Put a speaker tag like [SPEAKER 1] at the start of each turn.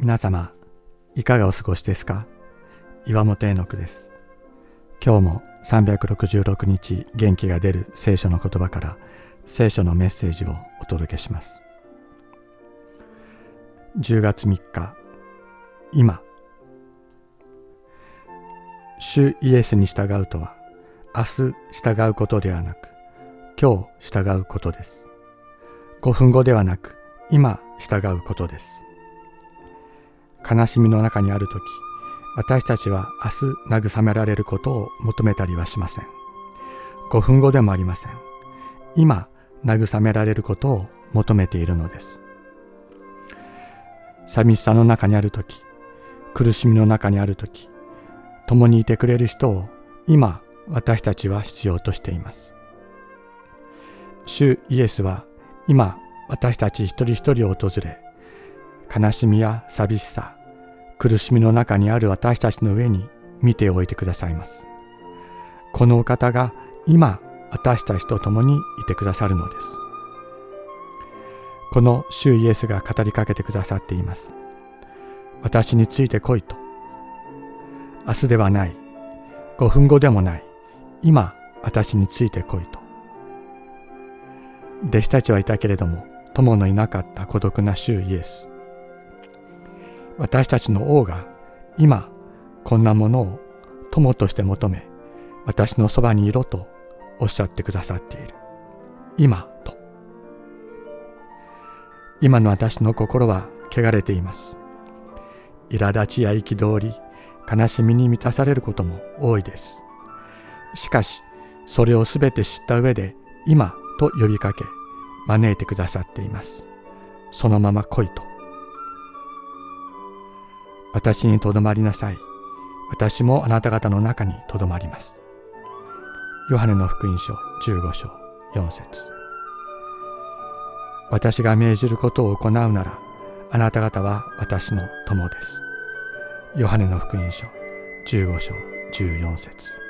[SPEAKER 1] 皆様、いかがお過ごしですか？岩本絵の句です。今日も366日元気が出る聖書の言葉から聖書のメッセージをお届けします。10月3日、今。主イエスに従うとは、明日従うことではなく、今日従うことです。5分後ではなく、今従うことです。悲しみの中にある時私たちは明日慰められることを求めたりはしません。5分後でもありません。今慰められることを求めているのです。寂しさの中にある時苦しみの中にある時共にいてくれる人を今私たちは必要としています。主イエスは今私たち一人一人を訪れ悲しみや寂しさ苦しみの中にある私たちの上に見ておいてくださいます。このお方が今私たちと共にいてくださるのです。この主イエスが語りかけてくださっています。私について来いと。明日ではない。5分後でもない。今私について来いと。弟子たちはいたけれども友のいなかった孤独な主イエス。私たちの王が今こんなものを友として求め私のそばにいろとおっしゃってくださっている。今と。今の私の心は汚れています。苛立ちや憤り悲しみに満たされることも多いです。しかしそれをすべて知った上で今と呼びかけ招いてくださっています。そのまま来いと。私にとどまりなさい。私もあなた方の中にとどまります。ヨハネの福音書15章4節私が命じることを行うなら、あなた方は私の友です。ヨハネの福音書15章14節